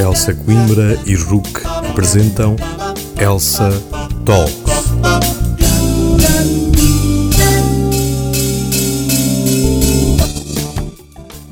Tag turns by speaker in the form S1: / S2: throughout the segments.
S1: Elsa Coimbra e Rook apresentam Elsa Talks.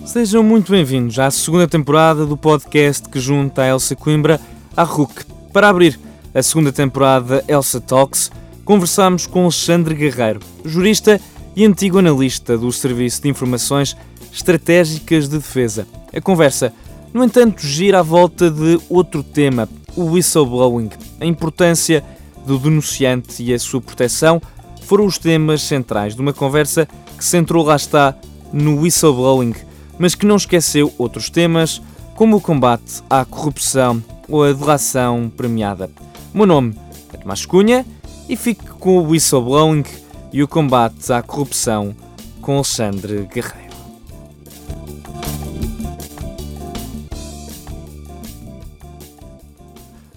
S2: Sejam muito bem-vindos à segunda temporada do podcast que junta a Elsa Coimbra à RUC. Para abrir a segunda temporada Elsa Talks, conversamos com Alexandre Guerreiro, jurista e antigo analista do Serviço de Informações Estratégicas de Defesa. A conversa, no entanto, gira à volta de outro tema, o whistleblowing. A importância do denunciante e a sua proteção foram os temas centrais de uma conversa que centrou, lá está, no whistleblowing mas que não esqueceu outros temas, como o combate à corrupção ou a delação premiada. O meu nome é Tomás Cunha e fique com o whistleblowing e o combate à corrupção com Alexandre Guerreiro.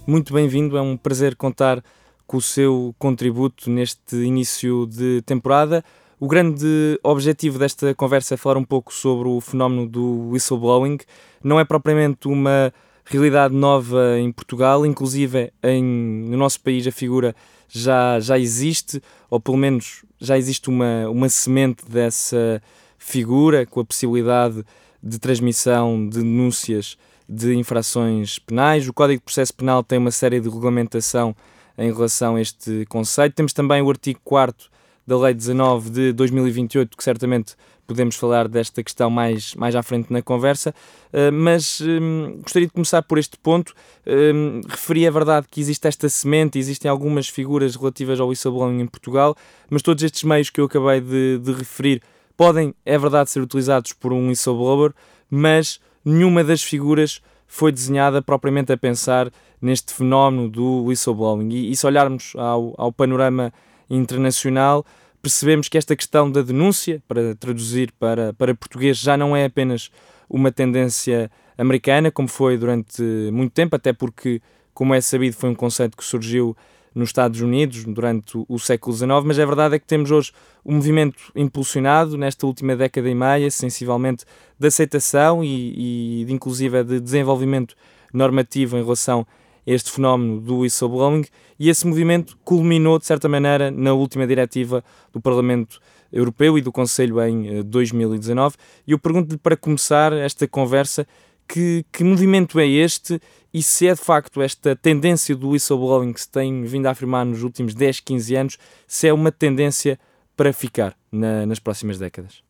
S2: Muito bem-vindo, é um prazer contar com o seu contributo neste início de temporada. O grande objetivo desta conversa é falar um pouco sobre o fenómeno do whistleblowing. Não é propriamente uma realidade nova em Portugal, inclusive em, no nosso país a figura já, já existe, ou pelo menos já existe uma, uma semente dessa figura, com a possibilidade de transmissão de denúncias de infrações penais. O Código de Processo Penal tem uma série de regulamentação em relação a este conceito. Temos também o artigo 4 da Lei 19 de 2028, que certamente podemos falar desta questão mais, mais à frente na conversa, uh, mas um, gostaria de começar por este ponto. Um, referi a verdade que existe esta semente, existem algumas figuras relativas ao whistleblowing em Portugal, mas todos estes meios que eu acabei de, de referir podem, é verdade, ser utilizados por um whistleblower, mas nenhuma das figuras foi desenhada propriamente a pensar neste fenómeno do whistleblowing. E, e se olharmos ao, ao panorama internacional, percebemos que esta questão da denúncia, para traduzir para, para português, já não é apenas uma tendência americana, como foi durante muito tempo, até porque, como é sabido, foi um conceito que surgiu nos Estados Unidos durante o, século XIX, mas a verdade é que temos hoje um movimento impulsionado nesta última década e meia, sensivelmente, de aceitação e, e de, inclusive de desenvolvimento normativo em relação este fenómeno do whistleblowing e esse movimento culminou, de certa maneira, na última diretiva do Parlamento Europeu e do Conselho em 2019. Eh, e eu pergunto-lhe, para começar esta conversa, que, que, movimento é este e se é de facto esta tendência do whistleblowing que se tem vindo a afirmar nos últimos 10, 15 anos, se é uma tendência para ficar na, nas próximas décadas?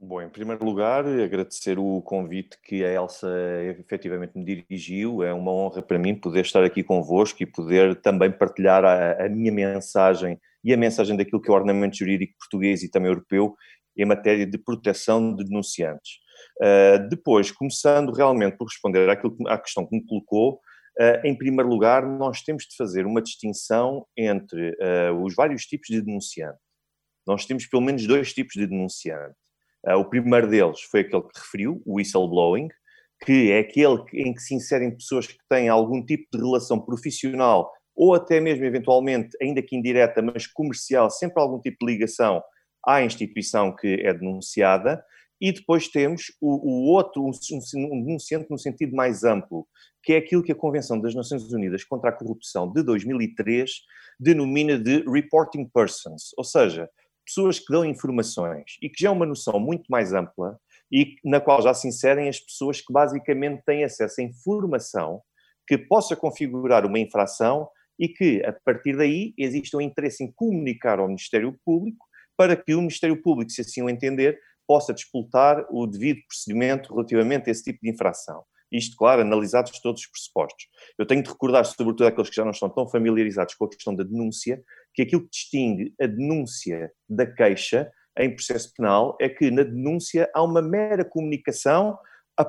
S3: Bom, em primeiro lugar, agradecer o convite que a Elsa efetivamente me dirigiu. É uma honra para mim poder estar aqui convosco e poder também partilhar a, a minha mensagem e a mensagem daquilo que é o ordenamento jurídico português e também europeu em matéria de proteção de denunciantes. Uh, depois, começando realmente por responder àquilo, à questão que me colocou, uh, em primeiro lugar, nós temos de fazer uma distinção entre uh, os vários tipos de denunciante. Nós temos pelo menos dois tipos de denunciante o primeiro deles foi aquele que referiu, o whistleblowing, que é aquele em que se inserem pessoas que têm algum tipo de relação profissional ou até mesmo eventualmente, ainda que indireta, mas comercial, sempre algum tipo de ligação à instituição que é denunciada. E depois temos o, o outro, um, um denunciante no sentido mais amplo, que é aquilo que a Convenção das Nações Unidas contra a Corrupção de 2003 denomina de reporting persons, ou seja, pessoas que dão informações e que já é uma noção muito mais ampla e na qual já se inserem as pessoas que basicamente têm acesso a informação que possa configurar uma infração e que, a partir daí, existe um interesse em comunicar ao Ministério Público para que o Ministério Público, se assim o entender, possa disputar o devido procedimento relativamente a esse tipo de infração. Isto, claro, analisados todos os pressupostos. Eu tenho de recordar, sobretudo aqueles que já não estão tão familiarizados com a questão da denúncia, que aquilo que distingue a denúncia da queixa em processo penal é que na denúncia há uma mera comunicação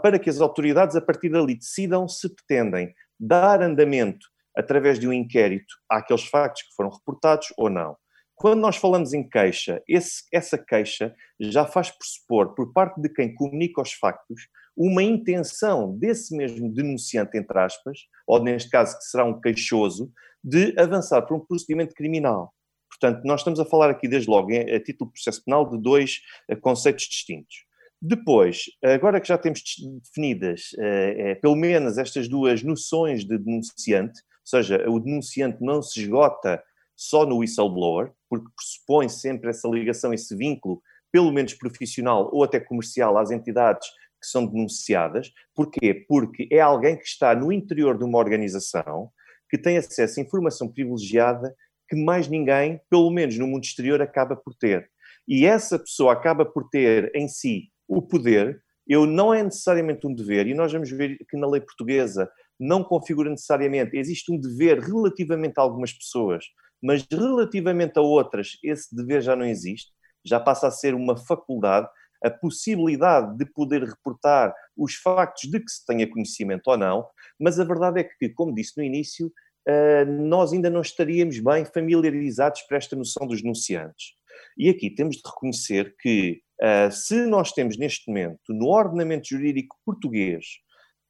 S3: para que as autoridades, a partir dali, decidam se pretendem dar andamento através de um inquérito àqueles factos que foram reportados ou não. Quando nós falamos em queixa, esse, essa queixa já faz pressupor, por parte de quem comunica os factos, uma intenção desse mesmo denunciante, entre aspas, ou neste caso que será um queixoso, de avançar para um procedimento criminal. Portanto, nós estamos a falar aqui, desde logo, a título de processo penal, de dois eh, conceitos distintos. Depois, agora que já temos definidas eh, eh, pelo menos estas duas noções de denunciante, ou seja, o denunciante não se esgota só no whistleblower, porque pressupõe sempre essa ligação, esse vínculo, pelo menos profissional ou até comercial, às entidades que são denunciadas. Porquê? Porque é alguém que está no interior de uma organização que tem acesso a informação privilegiada que mais ninguém, pelo menos no mundo exterior, acaba por ter. E essa pessoa acaba por ter em si o poder, eu não é necessariamente um dever, e nós vamos ver que na lei portuguesa não configura necessariamente, existe um dever relativamente a algumas pessoas, mas relativamente a outras, esse dever já não existe, já passa a ser uma faculdade, a possibilidade de poder reportar os factos de que se tenha conhecimento ou não, mas a verdade é que, como disse no início, eh, nós ainda não estaríamos bem familiarizados para esta noção dos denunciantes. E aqui temos de reconhecer que, uh, se nós temos neste momento, no ordenamento jurídico português,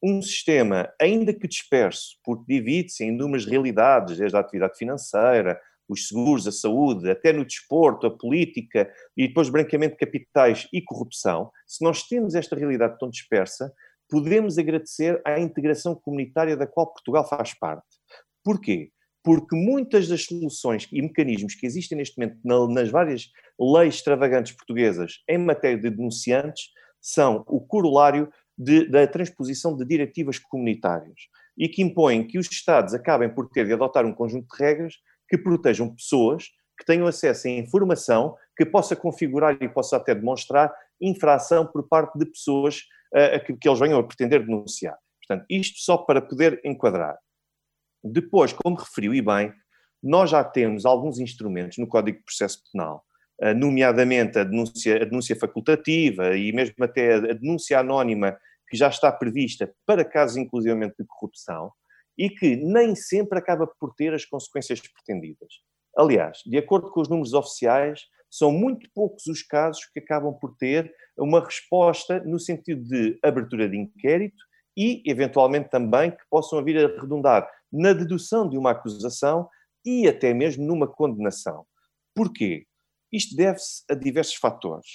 S3: um sistema, ainda que disperso, porque divide-se em inúmeras realidades, desde a atividade financeira, os seguros, a saúde, até no desporto, a política e depois branqueamento de capitais e corrupção, se nós temos esta realidade tão dispersa, podemos agradecer à integração comunitária da qual Portugal faz parte. Porquê? porque muitas das soluções e mecanismos que existem neste momento nas várias leis extravagantes portuguesas em matéria de denunciantes são o corolário de, da transposição de diretivas comunitárias e que impõem que os Estados acabem por ter de adotar um conjunto de regras que protejam pessoas, que tenham acesso a informação que possa configurar e possa até demonstrar infração por parte de pessoas uh, que, que eles venham a pretender denunciar. Portanto, isto só para poder enquadrar. Depois, como referiu e bem, nós já temos alguns instrumentos no Código de Processo Penal, nomeadamente a denúncia, a denúncia facultativa e mesmo até a denúncia anónima, que já está prevista para casos inclusivamente de corrupção, e que nem sempre acaba por ter as consequências pretendidas. Aliás, de acordo com os números oficiais, são muito poucos os casos que acabam por ter uma resposta no sentido de abertura de inquérito e, eventualmente, também que possam vir a redundar na dedução de uma acusação e até mesmo numa condenação. Porquê? Isto deve-se a diversos fatores.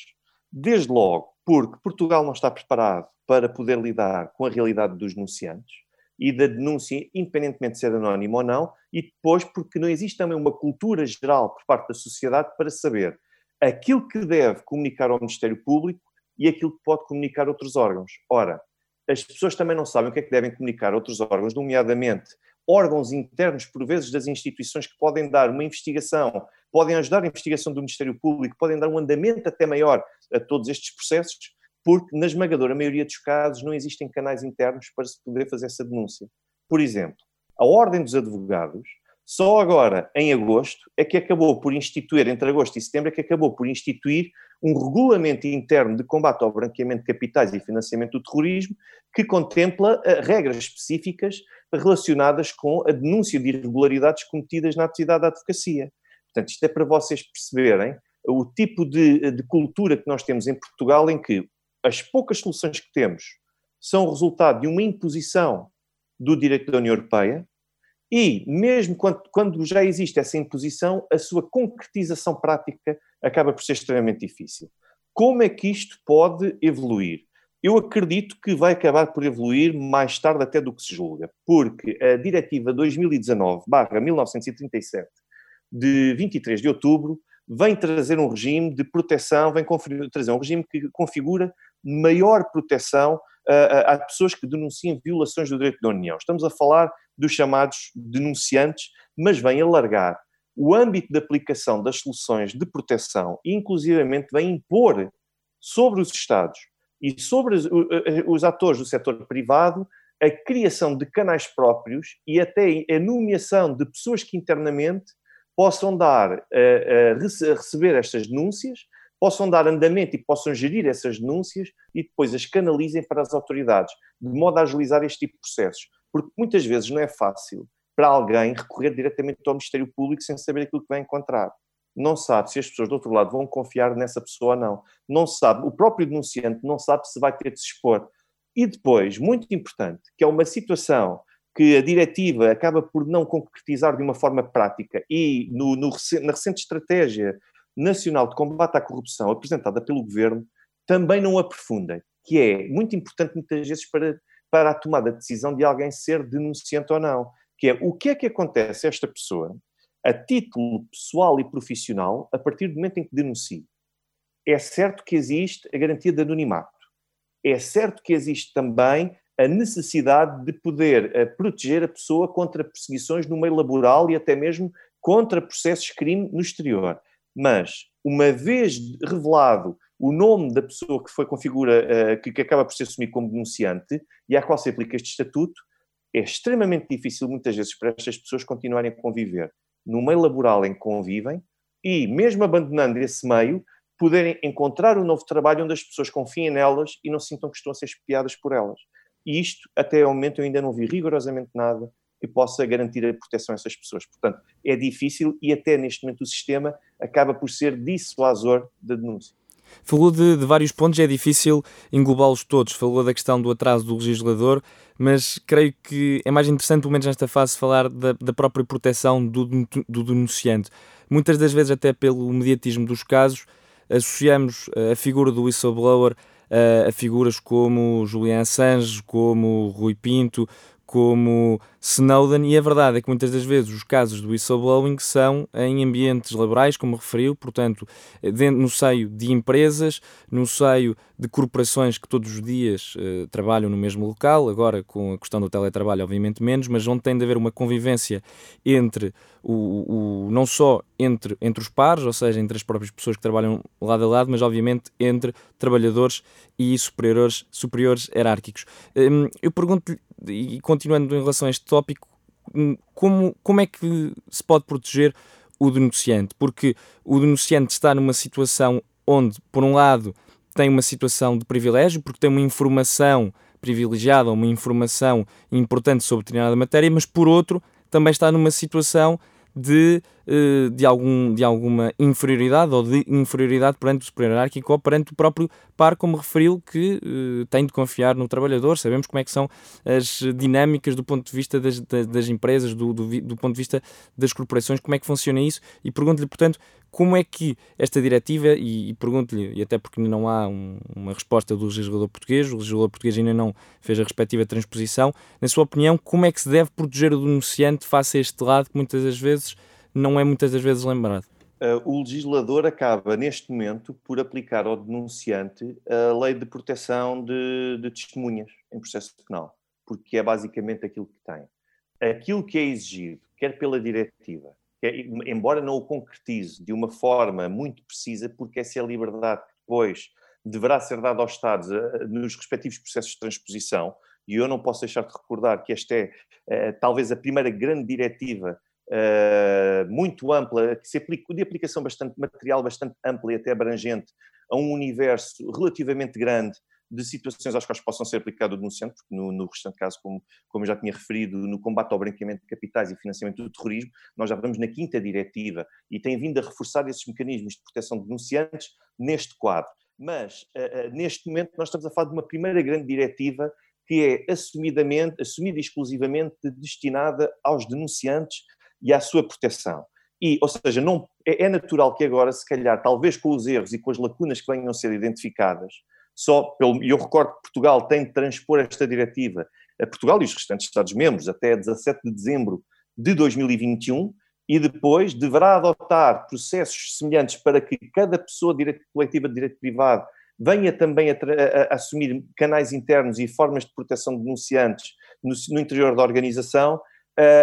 S3: Desde logo, porque Portugal não está preparado para poder lidar com a realidade dos denunciantes e da denúncia, independentemente de ser anónimo ou não, e depois porque não existe também uma cultura geral por parte da sociedade para saber aquilo que deve comunicar ao Ministério Público e aquilo que pode comunicar a outros órgãos. Ora, as pessoas também não sabem o que é que devem comunicar a outros órgãos, nomeadamente órgãos internos, por vezes, das instituições que podem dar uma investigação, podem ajudar a investigação do Ministério Público, podem dar um andamento até maior a todos estes processos, porque na esmagadora maioria dos casos não existem canais internos para se poder fazer essa denúncia. Por exemplo, a Ordem dos Advogados, só agora, em agosto, é que acabou por instituir, entre agosto e setembro, é que acabou por instituir um regulamento interno de combate ao branqueamento de capitais e financiamento do terrorismo, que contempla uh, regras específicas relacionadas com a denúncia de irregularidades cometidas na atividade da advocacia. Portanto, isto é para vocês perceberem o tipo de, de cultura que nós temos em Portugal, em que as poucas soluções que temos são resultado de uma imposição do direito da União Europeia, e mesmo quando, quando, já existe essa imposição, a sua concretização prática acaba por ser extremamente difícil. Como é que isto pode evoluir? Eu acredito que vai acabar por evoluir mais tarde até do que se julga, porque a Diretiva 2019-1937, de 23 de outubro, vem trazer um regime de proteção, vem trazer um regime que configura maior proteção a, a, pessoas que denunciam violações do direito da União. Estamos a falar dos chamados denunciantes, mas vem alargar o âmbito de aplicação das soluções de proteção e, inclusivamente, vem impor sobre os Estados e sobre os, os atores do setor privado a criação de canais próprios e até a nomeação de pessoas que internamente possam dar a, a receber estas denúncias, possam dar andamento e possam gerir essas denúncias e depois as canalizem para as autoridades, de modo a agilizar este tipo de processos. Porque muitas vezes não é fácil para alguém recorrer diretamente ao Ministério Público sem saber aquilo que vai encontrar. Não sabe se as pessoas do outro lado vão confiar nessa pessoa ou não. Não sabe, o próprio denunciante não sabe se vai ter de se expor. E depois, muito importante, que é uma situação que a diretiva acaba por não concretizar de uma forma prática e no, no, na recente estratégia nacional de combate à corrupção apresentada pelo governo, também não aprofundem, que é muito importante muitas vezes para, para a tomada de decisão de alguém ser denunciante ou não, que é o que é que acontece a esta pessoa a título pessoal e profissional a partir do momento em que denuncia. É certo que existe a garantia de anonimato. É certo que existe também a necessidade de poder uh, proteger a pessoa contra perseguições no meio laboral e até mesmo contra processos de crime no exterior. Mas, uma vez revelado o nome da pessoa que foi configura, que, que acaba por ser assumido como denunciante e à qual se aplica este estatuto, é extremamente difícil muitas vezes para estas pessoas continuarem a conviver no meio laboral em que convivem e, mesmo abandonando esse meio, poderem encontrar um novo trabalho onde as pessoas confiem nelas e não sintam que estão a ser espiadas por elas. E isto, até ao momento, eu ainda não vi rigorosamente nada que possa garantir a proteção a essas pessoas. Portanto, é difícil e até neste momento o sistema acaba por ser dissuasor da denúncia.
S2: Falou de, de vários pontos, é difícil englobá-los todos. Falou da questão do atraso do legislador, mas creio que é mais interessante, pelo menos nesta fase, falar da, da própria proteção do, do denunciante. Muitas das vezes, até pelo mediatismo dos casos, associamos eh, a figura do whistleblower a, a figuras como Julian Assange, como Rui Pinto, como Snowden, e a verdade é que muitas das vezes os casos do whistleblowing são em ambientes laborais, como referiu, portanto, dentro, no seio de empresas, no seio de corporações que todos os dias uh, trabalham no mesmo local, agora com a questão do teletrabalho, obviamente menos, mas onde tem de haver uma convivência entre o, o, não só entre, entre os pares, ou seja, entre as próprias pessoas que trabalham lado a lado, mas obviamente entre trabalhadores e superiores, superiores hierárquicos. Um, eu pergunto-lhe, e continuando em relação a este tópico, hum, como, como é que se pode proteger o denunciante? Porque o denunciante está numa situação onde, por um lado, tem uma situação de privilégio, porque tem uma informação privilegiada, uma informação importante sobre determinada matéria, mas por outro, também está numa situação de, eh, de, algum, de alguma inferioridade ou de inferioridade perante o superior hierárquico ou perante o próprio par, como referiu, que uh, tem de confiar no trabalhador. Sabemos como é que são as dinâmicas do ponto de vista das, das empresas, do, do, do, ponto de vista das corporações, como é que funciona isso e pergunto-lhe, portanto, como é que esta diretiva, e, e pergunto-lhe, e até porque não há um, uma resposta do legislador português, o legislador português ainda não fez a respectiva transposição, na sua opinião, como é que se deve proteger o denunciante face a este lado que muitas das vezes não é muitas das vezes lembrado?
S3: Uh, o legislador acaba, neste momento, por aplicar ao denunciante a lei de proteção de, de testemunhas em processo penal, porque é basicamente aquilo que tem. Aquilo que é exigido, quer pela diretiva, embora não o concretize de uma forma muito precisa, porque essa é a liberdade que depois deverá ser dada aos Estados eh, nos respectivos processos de transposição, e eu não posso deixar de recordar que esta é, é talvez a primeira grande diretiva uh, muito ampla, que se aplica, de aplicação bastante material, bastante ampla e até abrangente, a um universo relativamente grande de situações às quais possam ser aplicado o denunciante, porque no, no restante caso, como, como eu já tinha referido, no combate ao branqueamento de capitais e financiamento do terrorismo, nós já vamos na quinta diretiva e tem vindo a reforçar esses mecanismos de proteção de denunciantes neste quadro. Mas, uh, uh, neste momento, nós estamos a falar de uma primeira grande diretiva que é assumidamente, assumida exclusivamente destinada aos denunciantes e à sua proteção. E, ou seja, não, é, é natural que agora, se calhar, talvez com os erros e com as lacunas que venham a ser identificadas, só pelo, e eu recordo que Portugal tem de transpor esta diretiva a Portugal e os restantes Estados-membros até 17 de dezembro de 2021 e depois deverá adotar processos semelhantes para que cada pessoa direito coletiva de direito privado venha também a, a, a, assumir canais internos e formas de proteção de denunciantes no, no interior da organização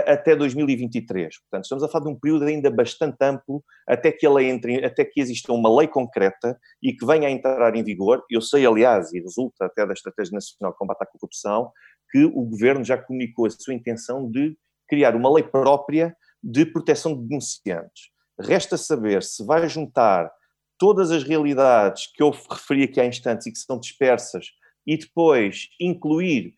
S3: até 2023. Portanto, estamos a falar de um período ainda bastante amplo até que a lei entre, até que exista uma lei concreta e que venha a entrar em vigor. Eu sei, aliás, e resulta até da Estratégia Nacional de Combate à Corrupção, que o Governo já comunicou a sua intenção de criar uma lei própria de proteção de denunciantes. Resta saber se vai juntar todas as realidades que eu referi aqui há instantes e que são dispersas e depois incluir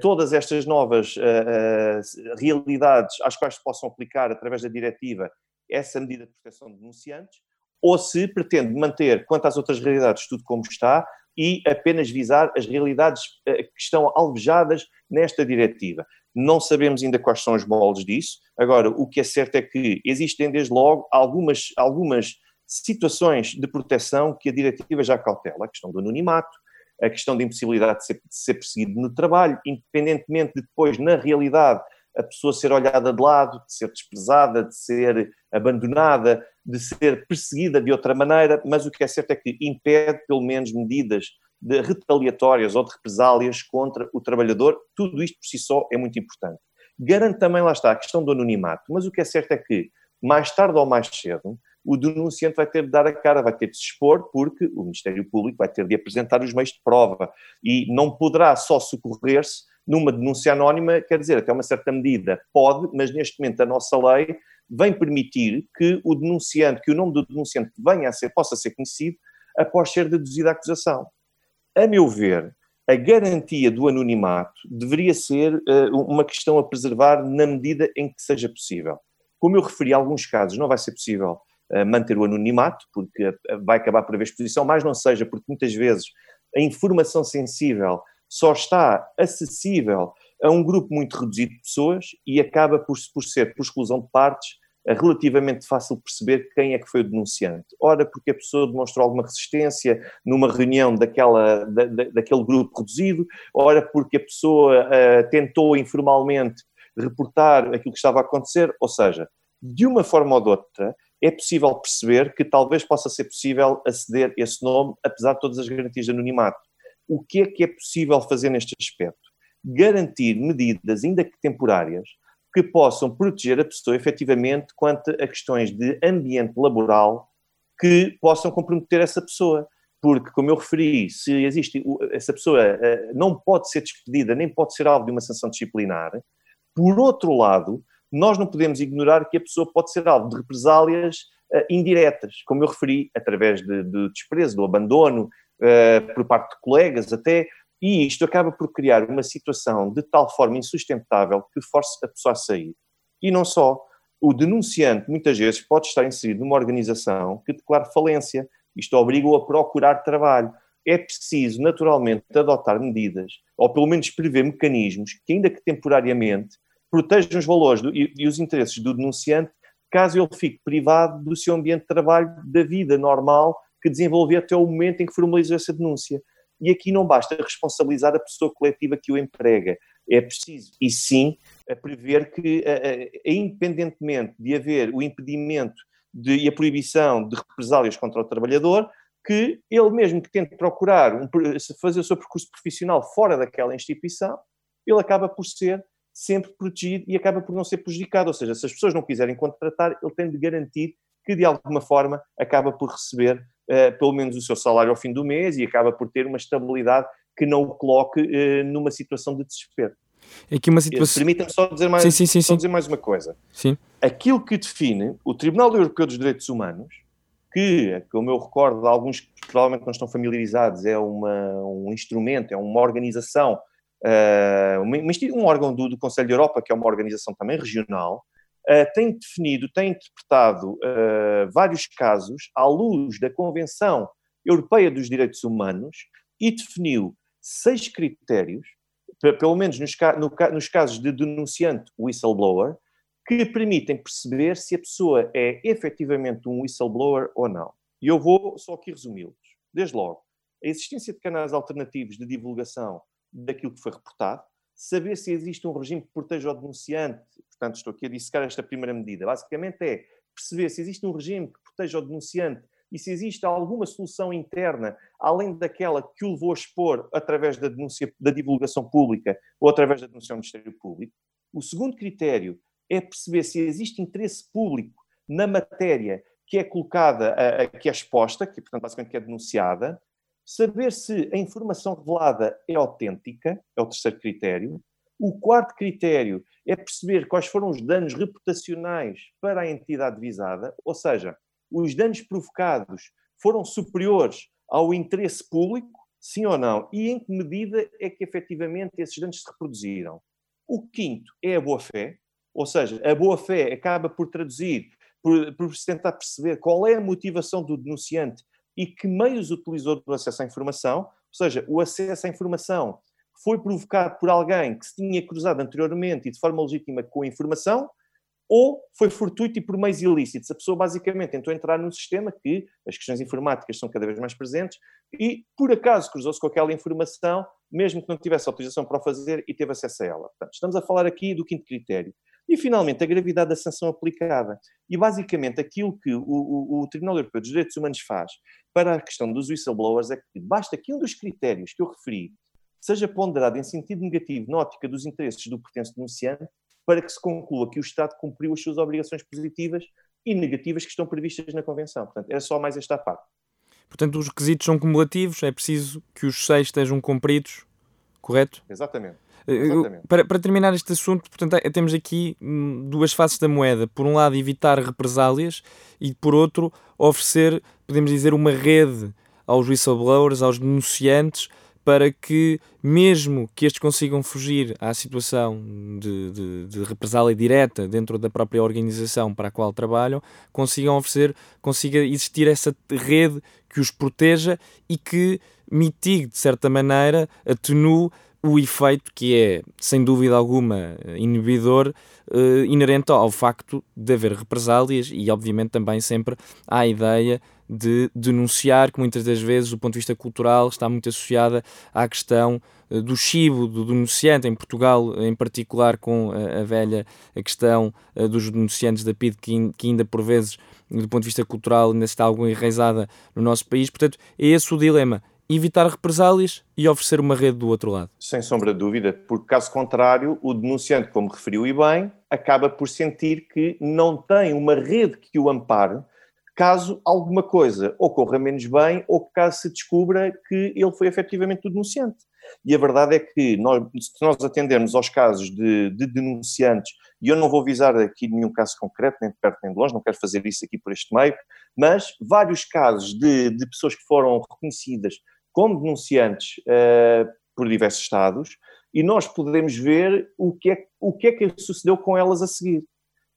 S3: todas estas novas uh, uh, realidades às quais se possam aplicar através da diretiva essa medida de proteção de denunciantes, ou se pretende manter, quanto às outras realidades, tudo como está e apenas visar as realidades que estão alvejadas nesta diretiva. Não sabemos ainda quais são os moldes disso. Agora, o que é certo é que existem desde logo algumas, algumas situações de proteção que a diretiva já cautela, a questão do anonimato, a questão da impossibilidade de ser, de ser perseguido no trabalho, independentemente de depois, na realidade, a pessoa ser olhada de lado, de ser desprezada, de ser abandonada, de ser perseguida de outra maneira, mas o que é certo é que impede, pelo menos, medidas de retaliatórias ou de represálias contra o trabalhador. Tudo isto por si só é muito importante. Garante também, lá está, a questão do anonimato, mas o que é certo é que, mais tarde ou mais cedo, o denunciante vai ter de dar a cara, vai ter de se expor, porque o Ministério Público vai ter de apresentar os meios de prova e não poderá só socorrer-se numa denúncia anónima, quer dizer, até uma certa medida pode, mas neste momento a nossa lei vem permitir que o denunciante, que o nome do denunciante venha a ser, possa ser conhecido após ser deduzida a acusação. A meu ver, a garantia do anonimato deveria ser uh, uma questão a preservar na medida em que seja possível. Como eu referi, alguns casos não vai ser possível manter o anonimato, porque vai acabar por haver exposição, mas não seja porque muitas vezes a informação sensível só está acessível a um grupo muito reduzido de pessoas e acaba por, por ser, por exclusão de partes, relativamente fácil perceber quem é que foi o denunciante. Ora, porque a pessoa demonstrou alguma resistência numa reunião daquela, da, daquele grupo reduzido, ora porque a pessoa uh, tentou informalmente reportar aquilo que estava a acontecer, ou seja, de uma forma ou de outra, é possível perceber que talvez possa ser possível aceder a esse nome, apesar de todas as garantias de anonimato. O que é que é possível fazer neste aspecto? Garantir medidas, ainda que temporárias, que possam proteger a pessoa efetivamente quanto a questões de ambiente laboral que possam comprometer essa pessoa. Porque, como eu referi, se existe, essa pessoa eh, não pode ser despedida, nem pode ser alvo de uma sanção disciplinar. Por outro lado, nós não podemos ignorar que a pessoa pode ser alvo de represálias uh, indiretas, como eu referi, através de, de desprezo, do abandono, uh, por parte de colegas até, e isto acaba por criar uma situação de tal forma insustentável que force a pessoa a sair. E não só. O denunciante, muitas vezes, pode estar inserido numa organização que declara falência. Isto obriga-o a procurar trabalho. É preciso, naturalmente, adotar medidas, ou pelo menos prever mecanismos que, ainda que temporariamente, protejam os valores do, e, e os interesses do denunciante, caso ele fique privado do seu ambiente de trabalho, da vida normal que desenvolveu até o momento em que formalizou essa denúncia. E aqui não basta responsabilizar a pessoa coletiva que o emprega. É preciso, e sim, prever que, independentemente de haver o impedimento de, e a proibição de represálias contra o trabalhador, que ele mesmo que tente procurar um, fazer o seu percurso profissional fora daquela instituição, ele acaba por ser sempre protegido e acaba por não ser prejudicado. Ou seja, se as pessoas não quiserem contratar, ele tem de garantir que de alguma forma acaba por receber uh, pelo menos o seu salário ao fim do mês e acaba por ter uma estabilidade que não o coloque uh, numa situação de desespero.
S2: É que uma situação...
S3: Permita-me só dizer mais, sim, sim, sim, dizer mais uma coisa.
S2: Sim.
S3: Aquilo que define o Tribunal Europeu dos Direitos Humanos, que, como eu recordo, alguns que provavelmente não estão familiarizados, é uma, um instrumento, é uma organização, uh, um, um órgão do, do Conselho da Europa, que é uma organização também regional, uh, tem definido, tem interpretado uh, vários casos à luz da Convenção Europeia dos Direitos Humanos e definiu seis critérios, pelo menos nos, no, nos casos de denunciante whistleblower, que permitem perceber se a pessoa é efetivamente um whistleblower ou não. E eu vou só aqui resumi-los. Desde logo, a existência de canais alternativos de divulgação daquilo que foi reportado, saber se existe um regime que proteja o denunciante, portanto estou aqui a dissecar esta primeira medida, basicamente é perceber se existe um regime que proteja o denunciante e se existe alguma solução interna, além daquela que o levou a expor através da denúncia, da divulgação pública ou através da denúncia ao Ministério Público. O segundo critério é perceber se existe interesse público na matéria que é colocada, que é exposta, que portanto basicamente que é denunciada, saber se a informação revelada é autêntica, é o terceiro critério. O quarto critério é perceber quais foram os danos reputacionais para a entidade visada, ou seja, os danos provocados foram superiores ao interesse público, sim ou não, e em que medida é que efetivamente esses danos se reproduziram. O quinto é a boa-fé, ou seja, a boa-fé acaba por traduzir, por, por se tentar perceber qual é a motivação do denunciante e que meios utilizou do acesso à informação, ou seja, o acesso à informação foi provocado por alguém que se tinha cruzado anteriormente e de forma legítima com a informação, ou foi fortuito e por meios ilícitos. A pessoa basicamente tentou entrar num sistema que as questões informáticas são cada vez mais presentes e, por acaso, cruzou-se com aquela informação, mesmo que não tivesse autorização para o fazer e teve acesso a ela. Portanto, estamos a falar aqui do quinto critério. E, finalmente, a gravidade da sanção aplicada. E, basicamente, aquilo que o, o, o Tribunal Europeu dos Direitos Humanos faz para a questão dos whistleblowers é que basta que um dos critérios que eu referi seja ponderado em sentido negativo na ótica dos interesses do pertence denunciante, para que se conclua que o Estado cumpriu as suas obrigações positivas e negativas que estão previstas na Convenção. Portanto, era só mais esta parte.
S2: Portanto, os requisitos são cumulativos, é preciso que os seis estejam cumpridos, correto?
S3: Exatamente.
S2: Eh, Exatamente. Para, para, terminar este assunto, portanto, é, temos aqui hum, duas faces da moeda. Por um lado, evitar represálias e, por outro, oferecer, podemos dizer, uma rede aos whistleblowers, aos denunciantes, para que, mesmo que estes consigam fugir à situação de, de, de, represália direta dentro da própria organização para a qual trabalham, consigam oferecer, consiga existir essa rede que os proteja e que mitigue, de certa maneira, atenue o efeito que é, sem dúvida alguma, inibidor, uh, inerente ao facto de haver represálias e, obviamente, também sempre à ideia de denunciar, que muitas das vezes, do ponto de vista cultural, está muito associada à questão uh, do chibo, do denunciante, em Portugal, em particular, com a, velha a questão uh, dos denunciantes da PID, que, que ainda por vezes, do ponto de vista cultural, ainda está algo enraizada no nosso país. Portanto, é esse o dilema evitar represálias e oferecer uma rede do outro lado.
S3: Sem sombra de dúvida, porque caso contrário, o denunciante, como referiu e bem, acaba por sentir que não tem uma rede que o ampare caso alguma coisa ocorra menos bem ou caso se descubra que ele foi efetivamente o denunciante. E a verdade é que nós, se nós atendermos aos casos de, de, denunciantes, e eu não vou visar aqui nenhum caso concreto, nem de perto nem de longe, não quero fazer isso aqui por este meio, mas vários casos de, de pessoas que foram reconhecidas como denunciantes uh, por diversos Estados e nós podemos ver o que, é, o que é que sucedeu com elas a seguir.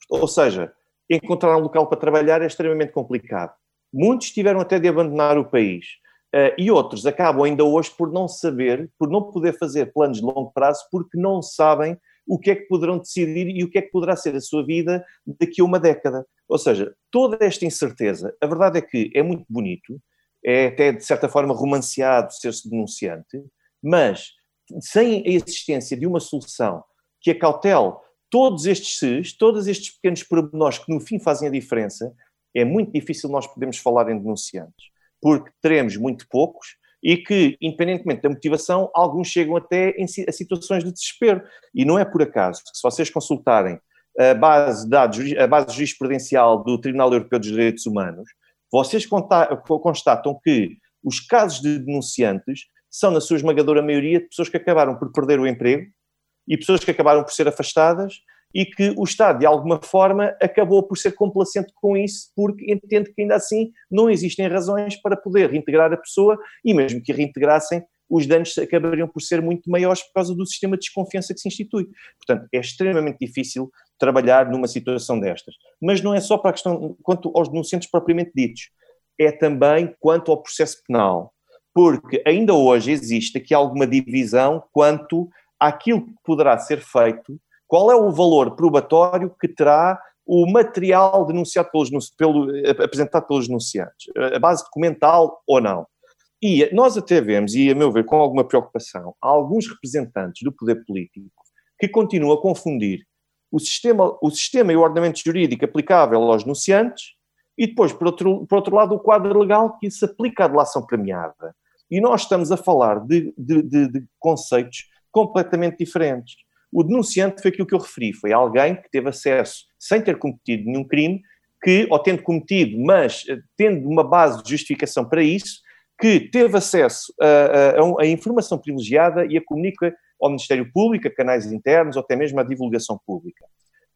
S3: Ou seja, encontrar um local para trabalhar é extremamente complicado. Muitos tiveram até de abandonar o país. Uh, e outros acabam ainda hoje por não saber, por não poder fazer planos de longo prazo, porque não sabem o que é que poderão decidir e o que é que poderá ser a sua vida daqui a uma década. Ou seja, toda esta incerteza, a verdade é que é muito bonito, é até de certa forma romanceado ser-se denunciante, mas sem a existência de uma solução que acautele todos estes ses, todos estes pequenos pormenores que no fim fazem a diferença, é muito difícil nós podermos falar em denunciantes, porque teremos muito poucos e que, independentemente da motivação, alguns chegam até a situações de desespero. E não é por acaso que, se vocês consultarem a base de dados, a base jurisprudencial do Tribunal Europeu dos Direitos Humanos, vocês constatam que os casos de denunciantes são, na sua esmagadora maioria, pessoas que acabaram por perder o emprego e pessoas que acabaram por ser afastadas e que o Estado, de alguma forma, acabou por ser complacente com isso, porque entende que ainda assim não existem razões para poder reintegrar a pessoa e mesmo que reintegrassem, os danos acabariam por ser muito maiores por causa do sistema de desconfiança que se institui. Portanto, é extremamente difícil trabalhar numa situação destas. Mas não é só para a questão quanto aos denunciantes propriamente ditos, é também quanto ao processo penal. Porque ainda hoje existe aqui alguma divisão quanto àquilo que poderá ser feito, qual é o valor probatório que terá o material denunciado pelos, pelo, apresentado pelos denunciantes, a base documental ou não. E nós até vemos, e a meu ver com alguma preocupação, alguns representantes do poder político que continuam a confundir o sistema, o sistema e o ordenamento jurídico aplicável aos denunciantes e depois, por outro, por outro lado, o quadro legal que se aplica à delação premiada. E nós estamos a falar de, de, de, de conceitos completamente diferentes. O denunciante foi aquilo que eu referi, foi alguém que teve acesso, sem ter cometido nenhum crime, que, ou tendo cometido, mas eh, tendo uma base de justificação para isso, que teve acesso a, a, a, informação privilegiada e a comunica ao Ministério Público, a canais internos ou até mesmo à divulgação pública.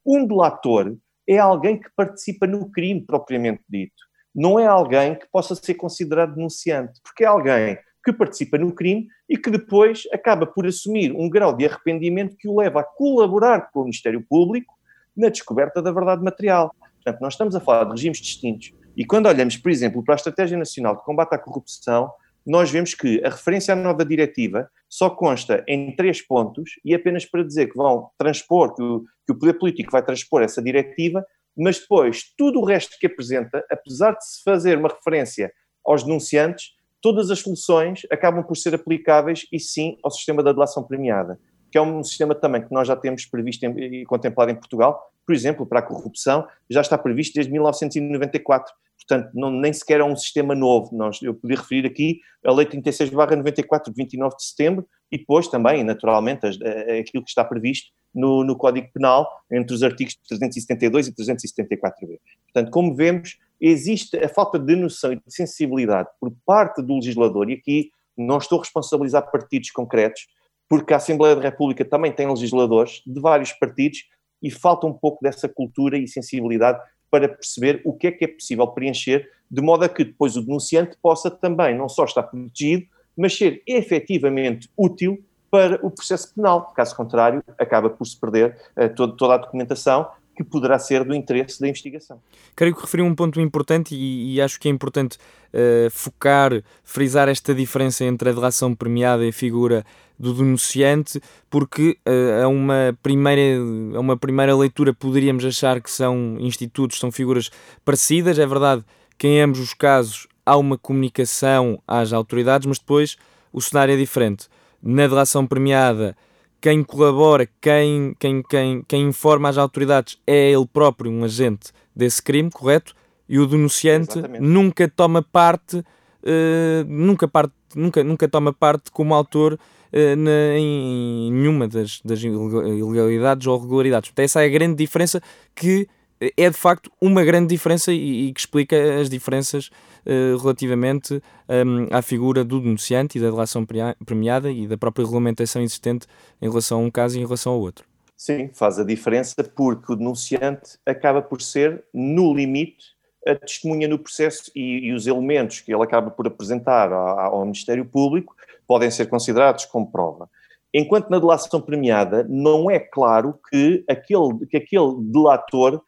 S3: Um delator é alguém que participa no crime propriamente dito. Não é alguém que possa ser considerado denunciante, porque é alguém que participa no crime e que depois acaba por assumir um grau de arrependimento que o leva a colaborar com o Ministério Público na descoberta da verdade material. Portanto, nós estamos a falar de regimes distintos. E quando olhamos, por exemplo, para a Estratégia Nacional de Combate à Corrupção, nós vemos que a referência à nova diretiva só consta em três pontos e apenas para dizer que vão transpor, que o, que o poder político vai transpor essa diretiva, mas depois tudo o resto que apresenta, apesar de se fazer uma referência aos denunciantes, todas as soluções acabam por ser aplicáveis e sim ao sistema da delação premiada, que é um sistema também que nós já temos previsto e contemplado em Portugal, por exemplo, para a corrupção, já está previsto desde 1994 portanto, não, nem sequer é um sistema novo. Nós, eu podia referir aqui a Lei 36-94 de 29 de setembro e depois também, naturalmente, as, aquilo que está previsto no, no, Código Penal, entre os artigos 372 e 374b. Portanto, como vemos, existe a falta de noção e de sensibilidade por parte do legislador, e aqui não estou a responsabilizar partidos concretos, porque a Assembleia da República também tem legisladores de vários partidos e falta um pouco dessa cultura e sensibilidade para perceber o que é que é possível preencher, de modo a que depois o denunciante possa também não só estar protegido, mas ser efetivamente útil para o processo penal. Caso contrário, acaba por se perder uh, todo, toda a documentação que poderá ser do interesse da investigação.
S2: Creio que referiu um ponto importante e, e acho que é importante uh, focar, frisar esta diferença entre a delação premiada e a figura do denunciante, porque uh, a, uma primeira, a uma primeira leitura poderíamos achar que são institutos, são figuras parecidas. É verdade que em ambos os casos há uma comunicação às autoridades, mas depois o cenário é diferente. Na delação premiada, quem colabora, quem, quem, quem, quem informa as autoridades é ele próprio um agente desse crime, correto? E o denunciante Exatamente. nunca toma parte, uh, nunca, parte nunca, nunca toma parte como autor uh, na, em nenhuma das, das ilegalidades ou regularidades. Portanto, essa é a grande diferença que é de facto uma grande diferença e, e que explica as diferenças uh, relativamente um, à figura do denunciante e da delação premiada e da própria regulamentação existente em relação a um caso e em relação ao outro.
S3: Sim, faz a diferença porque o denunciante acaba por ser, no limite, a testemunha no processo e, e os elementos que ele acaba por apresentar ao, ao Ministério Público podem ser considerados como prova. Enquanto na delação premiada não é claro que aquele, que aquele delator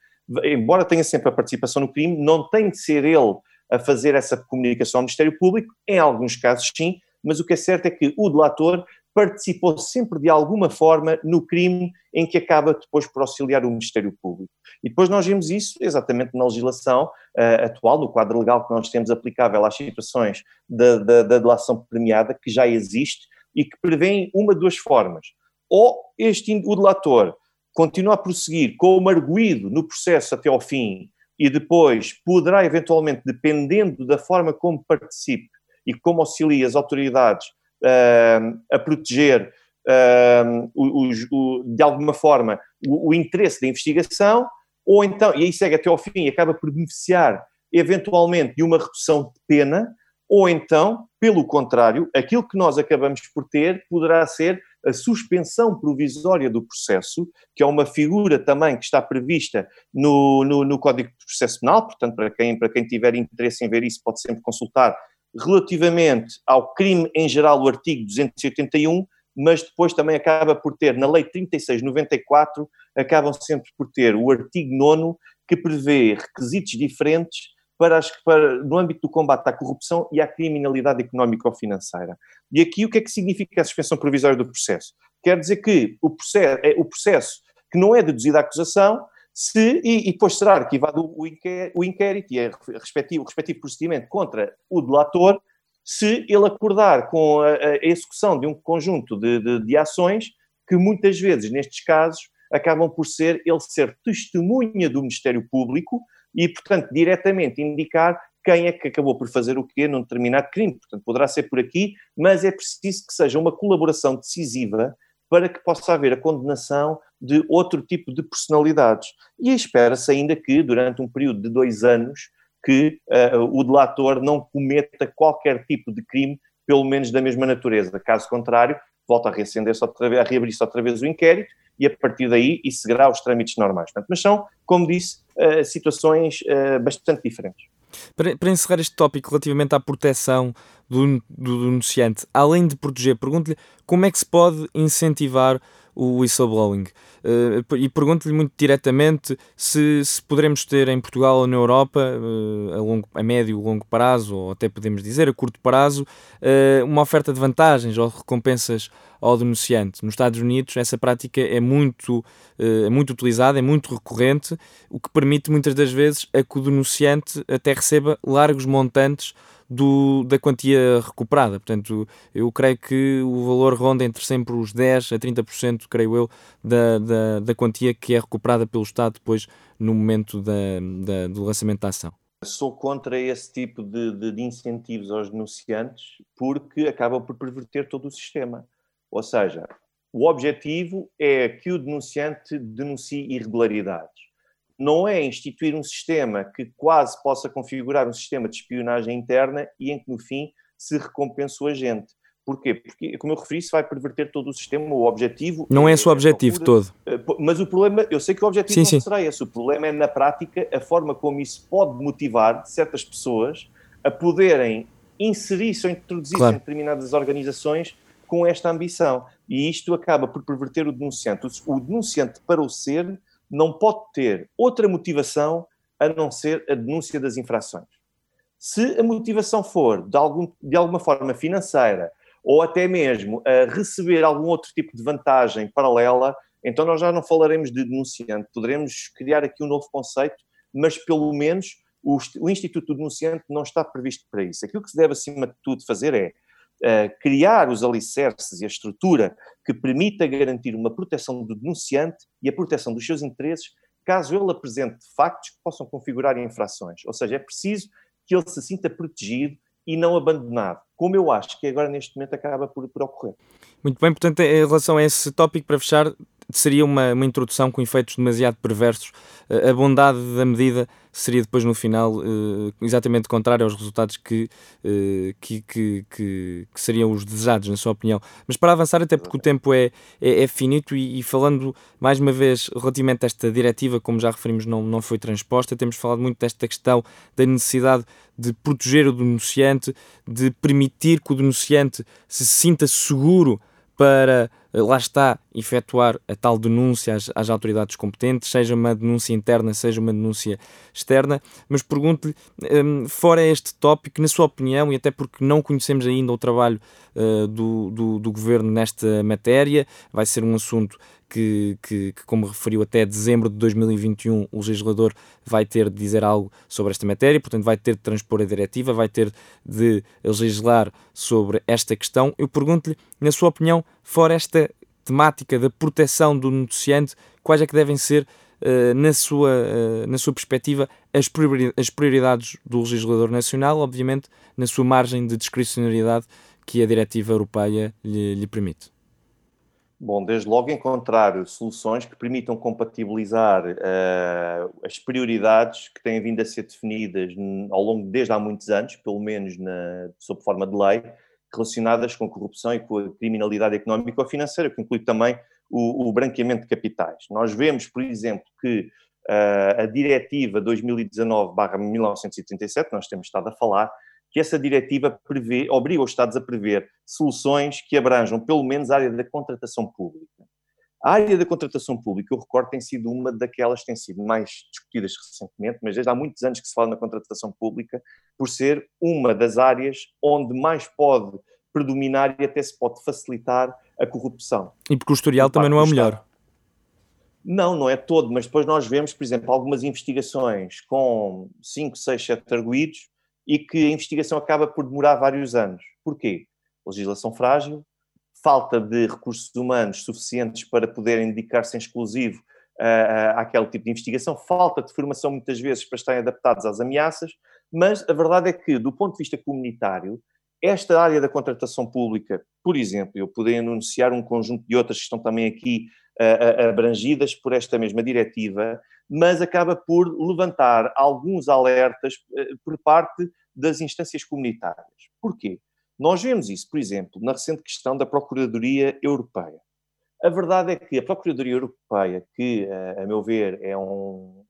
S3: embora tenha sempre a participação no crime, não tem de ser ele a fazer essa comunicação ao Ministério Público, em alguns casos sim, mas o que é certo é que o delator participou sempre de alguma forma no crime em que acaba depois por auxiliar o Ministério Público. E depois nós vimos isso exatamente na legislação uh, atual, no quadro legal que nós temos aplicável às situações da, da, da delação premiada, que já existe e que prevê uma de duas formas. Ou este, o delator continua a prosseguir com o arguído no processo até ao fim e depois poderá eventualmente, dependendo da forma como participe e como auxilia as autoridades uh, a proteger uh, o, de alguma forma o, o, interesse da investigação, ou então, e aí segue até ao fim e acaba por beneficiar eventualmente de uma redução de pena, ou então, pelo contrário, aquilo que nós acabamos por ter poderá ser a suspensão provisória do processo, que é uma figura também que está prevista no, no, no Código de Processo Penal, portanto, para quem, para quem tiver interesse em ver isso, pode sempre consultar, relativamente ao crime em geral, o artigo 281, mas depois também acaba por ter, na Lei 3694, acabam sempre por ter o artigo 9 que prevê requisitos diferentes para, as, para, no âmbito do combate à corrupção e à criminalidade económica ou financeira. E aqui o que é que significa a suspensão provisória do processo? Quer dizer que o processo, é o processo que não é deduzida a acusação, se, e, e depois será arquivado o inquérito, o inquérito e é respectivo, o respectivo procedimento contra o delator, se ele acordar com a, a execução de um conjunto de, de, de ações que muitas vezes, nestes casos, acabam por ser ele ser testemunha do Ministério Público e, portanto, diretamente indicar quem é que acabou por fazer o quê num determinado crime. Portanto, poderá ser por aqui, mas é preciso que seja uma colaboração decisiva para que possa haver a condenação de outro tipo de personalidades. E espera-se ainda que, durante um período de dois anos, que uh, o delator não cometa qualquer tipo de crime, pelo menos da mesma natureza. Caso contrário, volta a reacender-se outra vez, a reabrir-se outra vez o inquérito e a partir daí isso seguirá os trâmites normais. Portanto, mas são, como disse, uh, situações uh, bastante diferentes.
S2: Para, para, encerrar este tópico relativamente à proteção do, do denunciante, além de proteger, pergunto-lhe como é que se pode incentivar o whistleblowing. Uh, e pergunto-lhe muito diretamente se, se poderemos ter em Portugal ou na Europa, uh, a, longo, a médio, longo prazo, ou até podemos dizer a curto prazo, uh, uma oferta de vantagens ou recompensas ao denunciante. Nos Estados Unidos, essa prática é muito, é muito utilizada, é muito recorrente, o que permite muitas das vezes a que o denunciante até receba largos montantes do, da quantia recuperada. Portanto, eu creio que o valor ronda entre sempre os 10% a 30%, creio eu, da, da, da quantia que é recuperada pelo Estado depois no momento da, da, do lançamento da ação.
S3: Sou contra esse tipo de, de, de incentivos aos denunciantes porque acabam por perverter todo o sistema. Ou seja, o objetivo é que o denunciante denuncie irregularidades não é instituir um sistema que quase possa configurar um sistema de espionagem interna e em que, no fim, se recompensa o agente. Porquê? Porque, como eu referi, isso vai perverter todo o sistema. O objetivo.
S2: Não é, é esse o objetivo procura,
S3: todo. Eh, mas o problema, eu sei que o objetivo sim, não sim. será esse. O problema é, na prática, a forma como isso pode motivar certas pessoas a poderem inserir-se ou introduzir-se claro. em determinadas organizações com esta ambição. E isto acaba por perverter o denunciante. O denunciante, para o ser, não pode ter outra motivação a não ser a denúncia das infrações. Se a motivação for de, algum, de alguma forma financeira ou até mesmo a receber algum outro tipo de vantagem paralela, então nós já não falaremos de denunciante, poderemos criar aqui um novo conceito, mas pelo menos o, o Instituto do Denunciante não está previsto para isso. Aquilo que se deve, acima de tudo, fazer é criar os alicerces e a estrutura que permita garantir uma proteção do denunciante e a proteção dos seus interesses, caso ele apresente factos que possam configurar infrações. Ou seja, é preciso que ele se sinta protegido e não abandonado, como eu acho que agora neste momento acaba por, por ocorrer.
S2: Muito bem, portanto, em relação a esse tópico, para fechar, seria uma, uma introdução com efeitos demasiado perversos. A bondade da medida seria depois no final uh, exatamente contrário aos resultados que, uh, que, que, que, que, seriam os desejados, na sua opinião. Mas para avançar, até porque o tempo é, é, é finito e, e, falando mais uma vez relativamente a esta diretiva, como já referimos, não, não foi transposta, temos falado muito desta questão da necessidade de proteger o denunciante, de permitir que o denunciante se sinta seguro para, eh, lá está, efetuar a tal denúncia às, às, autoridades competentes, seja uma denúncia interna, seja uma denúncia externa. Mas pergunto-lhe, um, fora este tópico, na sua opinião, e até porque não conhecemos ainda o trabalho uh, do, do, do governo nesta matéria, vai ser um assunto que, que, que, como referiu, até dezembro de 2021 o legislador vai ter de dizer algo sobre esta matéria, portanto, vai ter de transpor a diretiva, vai ter de legislar sobre esta questão. Eu pergunto-lhe, na sua opinião, fora esta temática da proteção do noticiante, quais é que devem ser, uh, na, sua, uh, na sua perspectiva, as prioridades do legislador nacional, obviamente, na sua margem de discricionariedade que a diretiva europeia lhe, lhe permite?
S3: Bom, desde logo encontrar soluções que permitam compatibilizar uh, as prioridades que têm vindo a ser definidas ao longo desde há muitos anos, pelo menos na, sob forma de lei, relacionadas com corrupção e com a criminalidade económica ou financeira, que inclui também o, o branqueamento de capitais. Nós vemos, por exemplo, que uh, a Diretiva 2019-1937, nós temos estado a falar, que essa diretiva prevê, obriga os Estados a prever soluções que abranjam pelo menos a área da contratação pública. A área da contratação pública, eu recordo, tem sido uma daquelas que têm sido mais discutidas recentemente, mas desde há muitos anos que se fala na contratação pública, por ser uma das áreas onde mais pode predominar e até se pode facilitar a corrupção.
S2: E porque o historial também não é o melhor.
S3: Não, não é todo, mas depois nós vemos, por exemplo, algumas investigações com 5, 6, 7 arguídos e que a investigação acaba por demorar vários anos. Porquê? Legislação frágil, falta de recursos humanos suficientes para poderem dedicar-se em exclusivo uh, àquele tipo de investigação, falta de formação muitas vezes para estarem adaptados às ameaças, mas a verdade é que, do ponto de vista comunitário, esta área da contratação pública, por exemplo, eu poderia anunciar um conjunto de outras que estão também aqui uh, abrangidas por esta mesma diretiva, mas acaba por levantar alguns alertas uh, por parte das instâncias comunitárias. Porquê? Nós vemos isso, por exemplo, na recente questão da Procuradoria Europeia. A verdade é que a Procuradoria Europeia, que, eh, a meu ver, é um,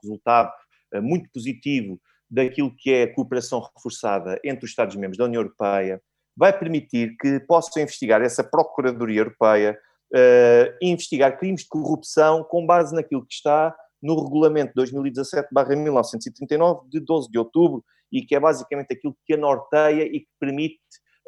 S3: resultado eh, muito positivo daquilo que é a cooperação reforçada entre os Estados-membros da União Europeia, vai permitir que possam investigar essa Procuradoria Europeia uh, investigar crimes de corrupção com base naquilo que está no regulamento 2017-1939 de 12 de outubro e que é basicamente aquilo que a norteia e que permite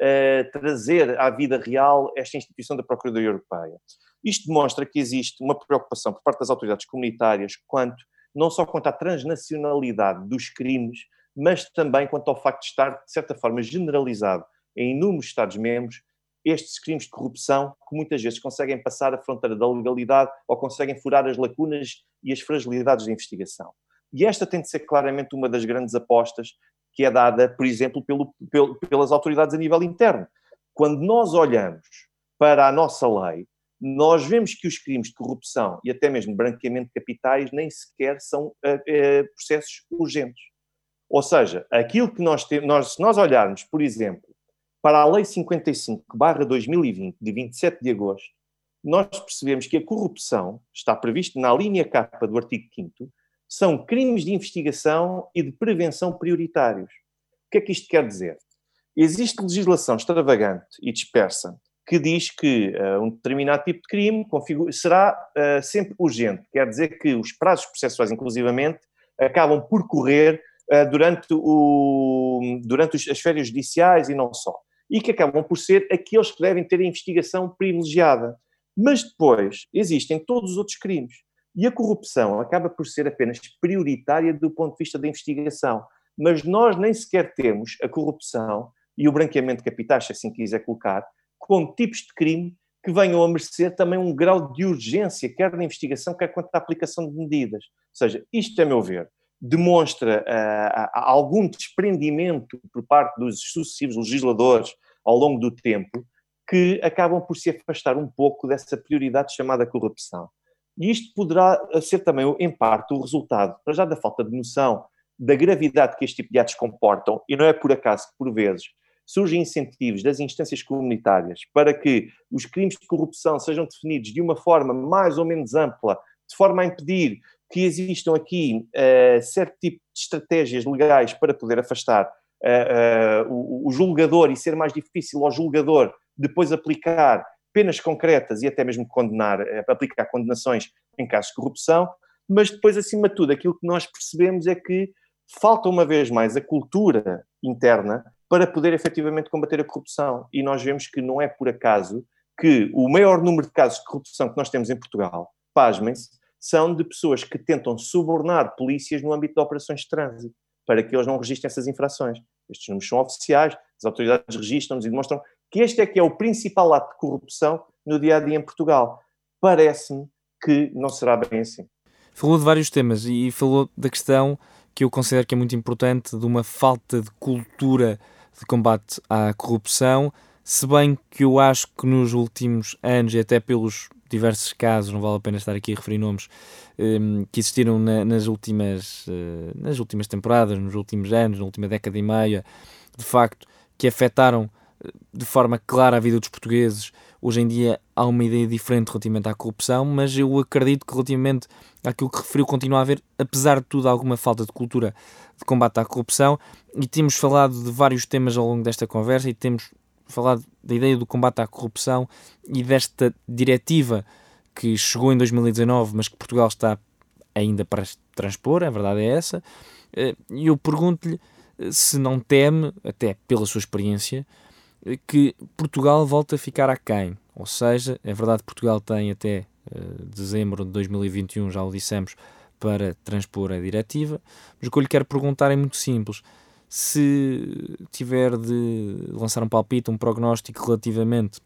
S3: uh, trazer à vida real esta instituição da Procuradoria Europeia. Isto demonstra que existe uma preocupação por parte das autoridades comunitárias quanto não só quanto à transnacionalidade dos crimes, mas também quanto ao facto de estar, de certa forma, generalizado em inúmeros Estados-membros estes crimes de corrupção que muitas vezes conseguem passar a fronteira da legalidade ou conseguem furar as lacunas e as fragilidades da investigação. E esta tem de ser claramente uma das grandes apostas que é dada, por exemplo, pelo, pelo, pelas autoridades a nível interno. Quando nós olhamos para a nossa lei, nós vemos que os crimes de corrupção e até mesmo branqueamento de capitais nem sequer são uh, processos urgentes. Ou seja, aquilo que nós temos, se nós olharmos, por exemplo, para a Lei 55-2020, de 27 de agosto, nós percebemos que a corrupção, está previsto na linha capa do artigo 5 são crimes de investigação e de prevenção prioritários. O que é que isto quer dizer? Existe legislação extravagante e dispersa que diz que uh, um determinado tipo de crime será uh, sempre urgente. Quer dizer que os prazos processuais, inclusivamente, acabam por correr uh, durante, o, durante as férias judiciais e não só. E que acabam por ser aqueles que devem ter a investigação privilegiada. Mas depois existem todos os outros crimes. E a corrupção acaba por ser apenas prioritária do ponto de vista da investigação. Mas nós nem sequer temos a corrupção e o branqueamento de capitais, se assim quiser colocar, como tipos de crime que venham a merecer também um grau de urgência, quer na investigação, quer quanto à aplicação de medidas. Ou seja, isto, a meu ver, demonstra uh, algum desprendimento por parte dos sucessivos legisladores ao longo do tempo que acabam por se afastar um pouco dessa prioridade chamada corrupção. E isto poderá ser também, em parte, o resultado, para já da falta de noção da gravidade que este tipo de atos comportam, e não é por acaso que, por vezes, surgem incentivos das instâncias comunitárias para que os crimes de corrupção sejam definidos de uma forma mais ou menos ampla, de forma a impedir que existam aqui uh, certo tipo de estratégias legais para poder afastar uh, uh, o, o julgador e ser mais difícil ao julgador depois aplicar penas concretas e até mesmo condenar, aplicar condenações em casos de corrupção, mas depois, acima de tudo, aquilo que nós percebemos é que falta uma vez mais a cultura interna para poder efetivamente combater a corrupção. E nós vemos que não é por acaso que o maior número de casos de corrupção que nós temos em Portugal, pasmem-se, são de pessoas que tentam subornar polícias no âmbito de operações de trânsito, para que eles não registrem essas infrações. Estes números são oficiais, as autoridades registram-nos e demonstram que este é que é o principal ato de corrupção no dia a dia em Portugal. Parece-me que não será bem assim.
S2: Falou de vários temas e falou da questão que eu considero que é muito importante de uma falta de cultura de combate à corrupção, se bem que eu acho que nos últimos anos, e até pelos diversos casos, não vale a pena estar aqui a referir nomes, um, que existiram na, nas, últimas, uh, nas últimas temporadas, nos últimos anos, na última década e meia, de facto, que afetaram eh, de forma clara a vida dos portugueses. Hoje em dia há uma ideia diferente relativamente à corrupção, mas eu acredito que relativamente àquilo que referiu continua a haver, apesar de tudo, alguma falta de cultura de combate à corrupção e temos falado de vários temas ao longo desta conversa e temos falado da ideia do combate à corrupção e desta diretiva que chegou em 2019, mas que Portugal está ainda para transpor, a verdade é essa. Eh, e eu pergunto-lhe eh, se não teme, até pela sua experiência, eh, que Portugal volta a ficar aquém. Ou seja, é verdade que Portugal tem até dezembro de 2021, já o dissemos, para transpor a diretiva, mas o que eu lhe quero perguntar é muito simples. Se tiver de lançar um palpite, um prognóstico relativamente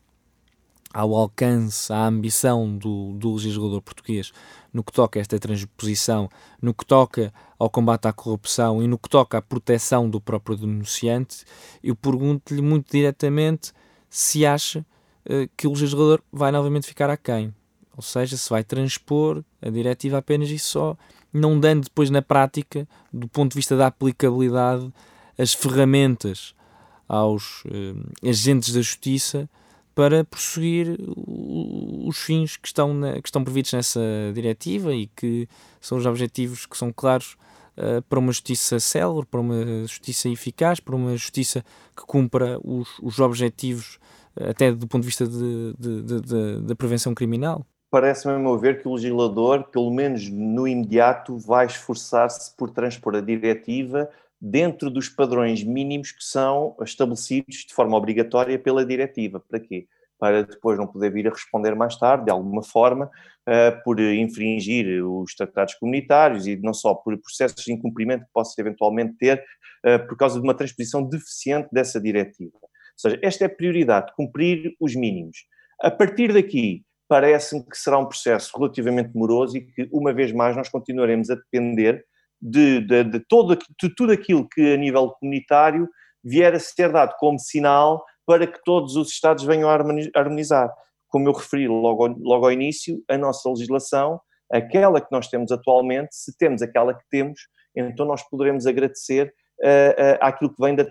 S2: ao alcance, à ambição do, do legislador português no que toca a esta transposição, no que toca ao combate à corrupção e no que toca à proteção do próprio denunciante, eu pergunto-lhe muito diretamente se acha uh, que o legislador vai novamente ficar aquém. Ou seja, se vai transpor a diretiva apenas e só, não dando depois na prática, do ponto de vista da aplicabilidade, as ferramentas aos eh, agentes da justiça para prosseguir os fins que estão, na, que estão previstos nessa diretiva e que são os objetivos que são claros uh, para uma justiça célere, para uma justiça eficaz, para uma justiça que cumpra os, os objetivos até do ponto de vista da prevenção criminal?
S3: Parece-me, a meu ver, que o legislador, pelo menos no imediato, vai esforçar-se por transpor a diretiva dentro dos padrões mínimos que são estabelecidos de forma obrigatória pela diretiva. Para quê? Para depois não poder vir a responder mais tarde, de alguma forma, uh, por infringir os tratados comunitários e não só por processos de incumprimento que possa eventualmente ter uh, por causa de uma transposição deficiente dessa diretiva. Ou seja, esta é a prioridade, cumprir os mínimos. A partir daqui, parece-me que será um processo relativamente moroso e que, uma vez mais, nós continuaremos a depender de, de, de, todo, de tudo aquilo que, a nível comunitário, vier a ser dado como sinal para que todos os Estados venham a harmonizar. Como eu referi logo, logo ao início, a nossa legislação, aquela que nós temos atualmente, se temos aquela que temos, então nós poderemos agradecer uh, uh, àquilo que vem da,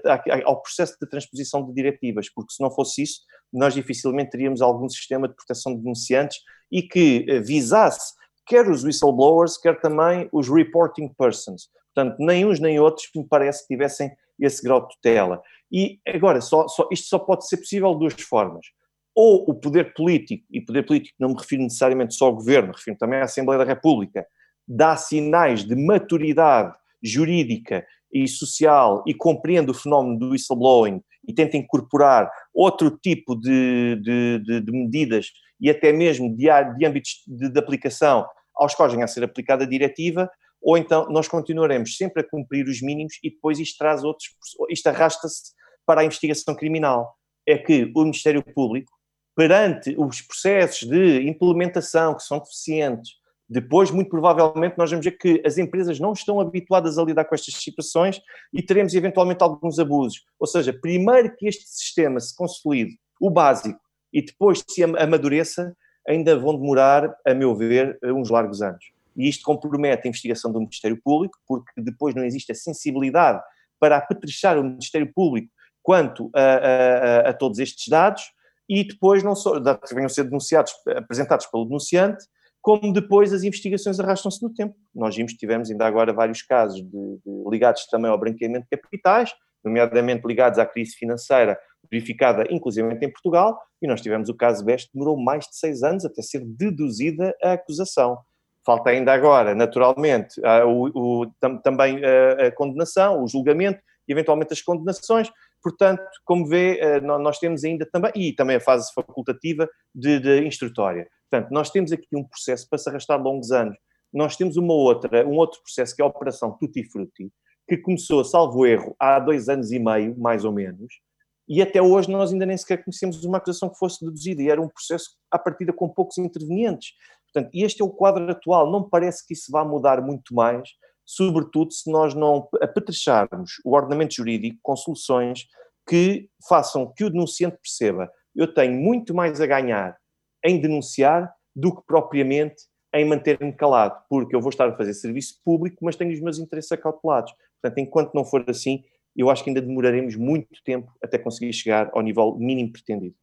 S3: ao processo de transposição de diretivas, porque se não fosse isso, nós dificilmente teríamos algum sistema de proteção de denunciantes e que uh, visasse quer os whistleblowers, quer também os reporting persons. Portanto, nem uns nem outros me parece que tivessem esse grau de tutela. E agora, só, só, isto só pode ser possível de duas formas. Ou o poder político, e poder político não me refiro necessariamente só ao governo, refiro também à Assembleia da República, dá sinais de maturidade jurídica e social e compreende o fenómeno do whistleblowing e tenta incorporar outro tipo de, de, de, de medidas e até mesmo de, de âmbitos de, de, aplicação aos quais venha a ser aplicada a diretiva, ou então nós continuaremos sempre a cumprir os mínimos e depois isto traz outros, isto arrasta-se para a investigação criminal. É que o Ministério Público, perante os processos de implementação que são deficientes, depois, muito provavelmente, nós vamos ver que as empresas não estão habituadas a lidar com estas situações e teremos eventualmente alguns abusos. Ou seja, primeiro que este sistema se consolide, o básico, e depois se amadureça, ainda vão demorar, a meu ver, uns largos anos. E isto compromete a investigação do Ministério Público, porque depois não existe a sensibilidade para apetrechar o Ministério Público quanto a, a, a todos estes dados, e depois não só, dados que venham a ser denunciados, apresentados pelo denunciante, como depois as investigações arrastam-se no tempo. Nós vimos, tivemos ainda agora vários casos de, de, ligados também ao branqueamento de capitais, nomeadamente ligados à crise financeira verificada inclusive em Portugal, e nós tivemos o caso Best, demorou mais de seis anos até ser deduzida a acusação. Falta ainda agora, naturalmente, o, o, tam, também a, a, condenação, o julgamento e eventualmente as condenações. Portanto, como vê, eh, nós temos ainda também, e também a fase facultativa de, de instrutória. Portanto, nós temos aqui um processo para se arrastar longos anos. Nós temos uma outra, um outro processo que é a Operação Tutti Frutti, que começou, salvo erro, há dois anos e meio, mais ou menos, e até hoje nós ainda nem sequer conhecemos uma acusação que fosse deduzida, e era um processo à partida com poucos intervenientes. Portanto, este é o quadro atual, não parece que isso vá mudar muito mais, sobretudo se nós não apetrecharmos o ordenamento jurídico com soluções que façam que o denunciante perceba eu tenho muito mais a ganhar em denunciar do que propriamente em manter-me calado, porque eu vou estar a fazer serviço público, mas tenho os meus interesses acautelados. Portanto, enquanto não for assim, eu acho que ainda demoraremos muito tempo até conseguir chegar ao nível mínimo pretendido.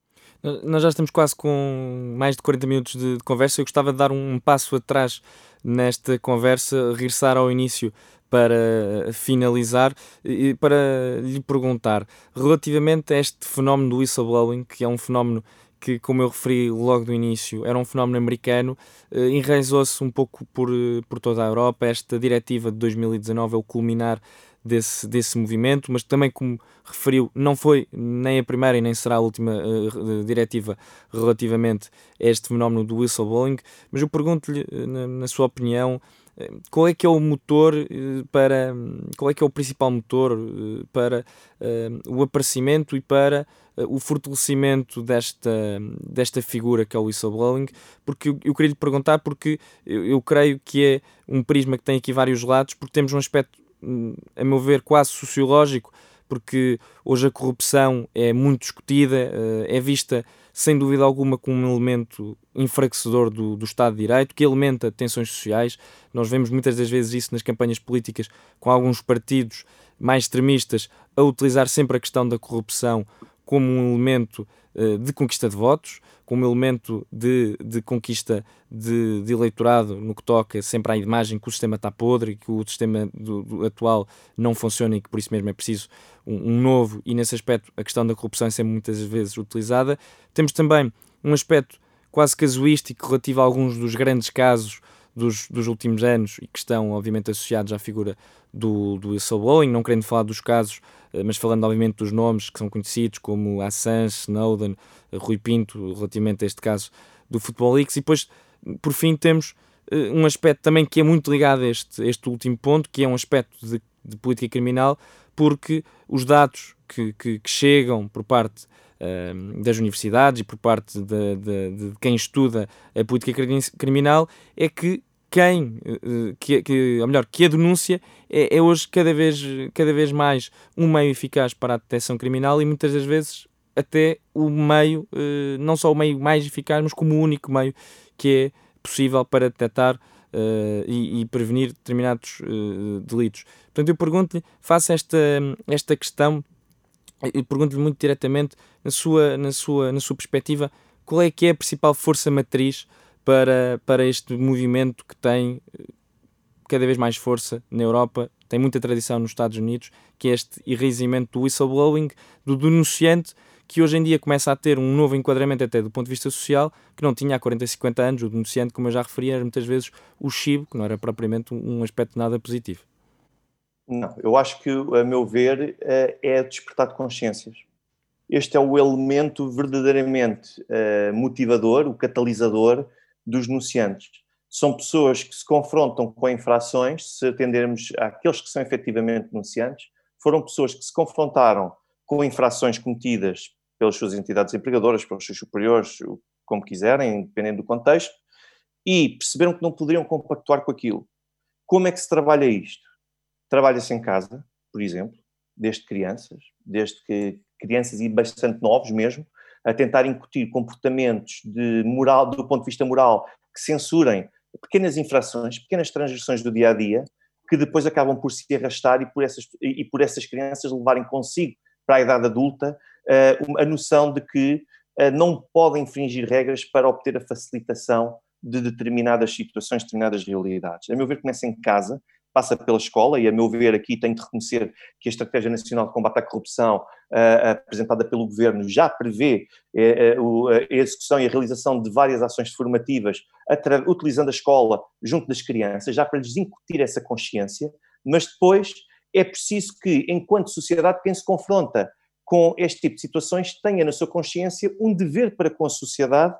S2: Nós já estamos quase com mais de 40 minutos de, conversa. Eu gostava de dar um passo atrás nesta conversa, regressar ao início para finalizar e para lhe perguntar relativamente a este fenómeno do whistleblowing, que é um fenómeno que, como eu referi logo do início, era um fenómeno americano, eh, enraizou-se um pouco por, eh, por toda a Europa. Esta diretiva de 2019 é o culminar desse, desse movimento, mas também, como referiu, não foi nem a primeira e nem será a última uh, diretiva relativamente a este fenómeno do whistleblowing. Mas eu pergunto-lhe, na, na sua opinião, qual é que é o motor para qual é que é o principal motor para uh, o aparecimento e para o fortalecimento desta, desta figura que é o whistleblowing, porque eu, eu queria lhe perguntar, porque eu, eu, creio que é um prisma que tem aqui vários lados, porque temos um aspecto, a meu ver, quase sociológico, porque hoje a corrupção é muito discutida, eh, é vista sem dúvida alguma como um elemento enfraquecedor do, do, Estado de Direito, que alimenta tensões sociais. Nós vemos muitas das vezes isso nas campanhas políticas, com alguns partidos mais extremistas a utilizar sempre a questão da corrupção como um elemento de conquista de votos, como elemento de, de conquista de, de, eleitorado no que toca sempre à imagem que o sistema está podre, que o sistema do, do atual não funciona e que por isso mesmo é preciso um, um, novo, e nesse aspecto a questão da corrupção é sempre muitas vezes utilizada. Temos também um aspecto quase casuístico relativo a alguns dos grandes casos dos, dos últimos anos e que estão, obviamente, associados à figura do, do whistleblowing, não querendo falar dos casos, eh, mas falando, obviamente, dos nomes que são conhecidos, como Assange, Snowden, eh, Rui Pinto, relativamente a este caso do Futebol Leaks. E depois, por fim, temos uh, um aspecto também que é muito ligado a este, este último ponto, que é um aspecto de, de política criminal, porque os dados que, que, que chegam por parte das universidades e por parte de, de, de, quem estuda a política criminal é que quem, uh, que, que, ou melhor, que a denúncia é, é, hoje cada vez, cada vez mais um meio eficaz para a detecção criminal e muitas das vezes até o meio, uh, não só o meio mais eficaz, mas como o único meio que é possível para detectar Uh, e, prevenir determinados delitos. Portanto, eu pergunto-lhe, faça esta, esta questão e pergunto-lhe muito diretamente, na sua, na, sua, na sua perspectiva, qual é que é a principal força matriz para, para este movimento que tem eh, cada vez mais força na Europa, tem muita tradição nos Estados Unidos, que é este enraizamento do whistleblowing, do denunciante, que hoje em dia começa a ter um novo enquadramento até do ponto de vista social, que não tinha há 40, 50 anos, o denunciante, como eu já referi, era muitas vezes o chibo, que não era propriamente um aspecto nada positivo.
S3: Não, eu acho que, a meu ver, eh, é despertar de consciências. Este é o elemento verdadeiramente eh, motivador, o catalisador dos denunciantes. São pessoas que se confrontam com infrações, se atendermos àqueles que são efetivamente denunciantes, foram pessoas que se confrontaram com infrações cometidas pelas suas entidades empregadoras, pelos seus superiores, como quiserem, dependendo do contexto, e perceberam que não poderiam compactuar com aquilo. Como é que se trabalha isto? Trabalha-se em casa, por exemplo, desde crianças, desde que crianças e bastante novos mesmo, a tentar incutir comportamentos de moral, do ponto de vista moral, que censurem pequenas infrações, pequenas transgressões do dia a dia, que depois acabam por se arrastar e por essas, e por essas crianças levarem consigo para a idade adulta uh, a noção de que uh, não podem infringir regras para obter a facilitação de determinadas situações, determinadas realidades. A meu ver, começa em casa passa pela escola e, a meu ver, aqui tenho de reconhecer que a Estratégia Nacional de Combate à Corrupção, uh, apresentada pelo Governo, já prevê uh, a execução e a realização de várias ações formativas, utilizando a escola junto das crianças, já para lhes incutir essa consciência, mas depois é preciso que, enquanto sociedade, quem se confronta com este tipo de situações tenha na sua consciência um dever para com a sociedade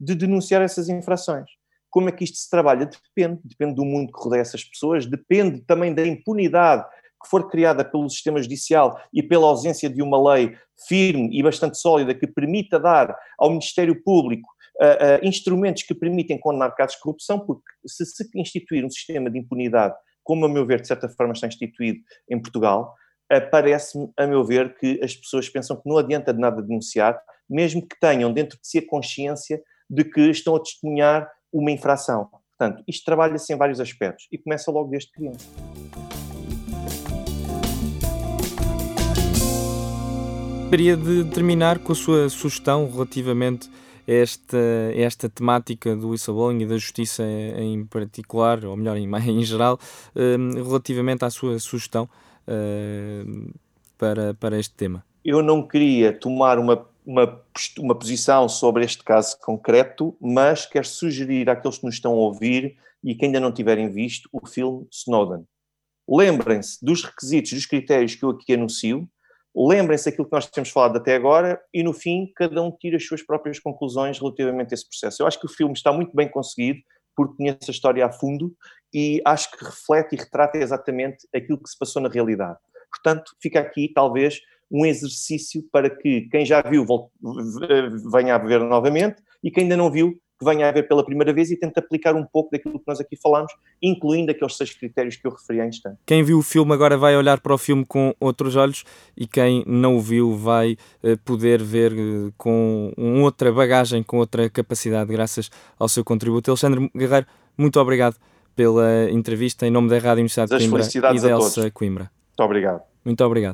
S3: de denunciar essas infrações. Como é que isto se trabalha? Depende, depende do mundo que rodeia essas pessoas, depende também da impunidade que for criada pelo sistema judicial e pela ausência de uma lei firme e bastante sólida que permita dar ao Ministério Público uh, uh, instrumentos que permitem condenar casos de corrupção, porque se se instituir um sistema de impunidade, como a meu ver de certa forma está instituído em Portugal, uh, parece-me, a meu ver, que as pessoas pensam que não adianta de nada denunciar, mesmo que tenham dentro de si a consciência de que estão a testemunhar uma infração. Portanto, isto trabalha-se em vários aspectos e começa logo desde criança.
S2: Gostaria de terminar com a sua sugestão relativamente a esta, a esta temática do whistleblowing e da justiça em particular, ou melhor, em, em geral, um, relativamente à sua sugestão uh, para, para este tema.
S3: Eu não queria tomar uma uma, uma posição sobre este caso concreto, mas quero sugerir àqueles que nos estão a ouvir e que ainda não tiverem visto o filme Snowden. Lembrem-se dos requisitos, dos critérios que eu aqui anuncio, lembrem-se daquilo que nós temos falado até agora e, no fim, cada um tira as suas próprias conclusões relativamente a esse processo. Eu acho que o filme está muito bem conseguido, porque conhece a história a fundo e acho que reflete e retrata exatamente aquilo que se passou na realidade. Portanto, fica aqui, talvez, um exercício para que quem já viu venha a ver novamente e quem ainda não viu que venha a ver pela primeira vez e tente aplicar um pouco daquilo que nós aqui falamos, incluindo aqueles seis critérios que eu referi há instante.
S2: Quem viu o filme agora vai olhar para o filme com outros olhos e quem não o viu vai uh, poder ver uh, com outra bagagem, com outra capacidade, graças ao seu contributo. Alexandre Guerreiro, muito obrigado pela entrevista em nome da Rádio Universidade de Coimbra e da Elsa Coimbra.
S3: Muito obrigado.
S2: Muito obrigado.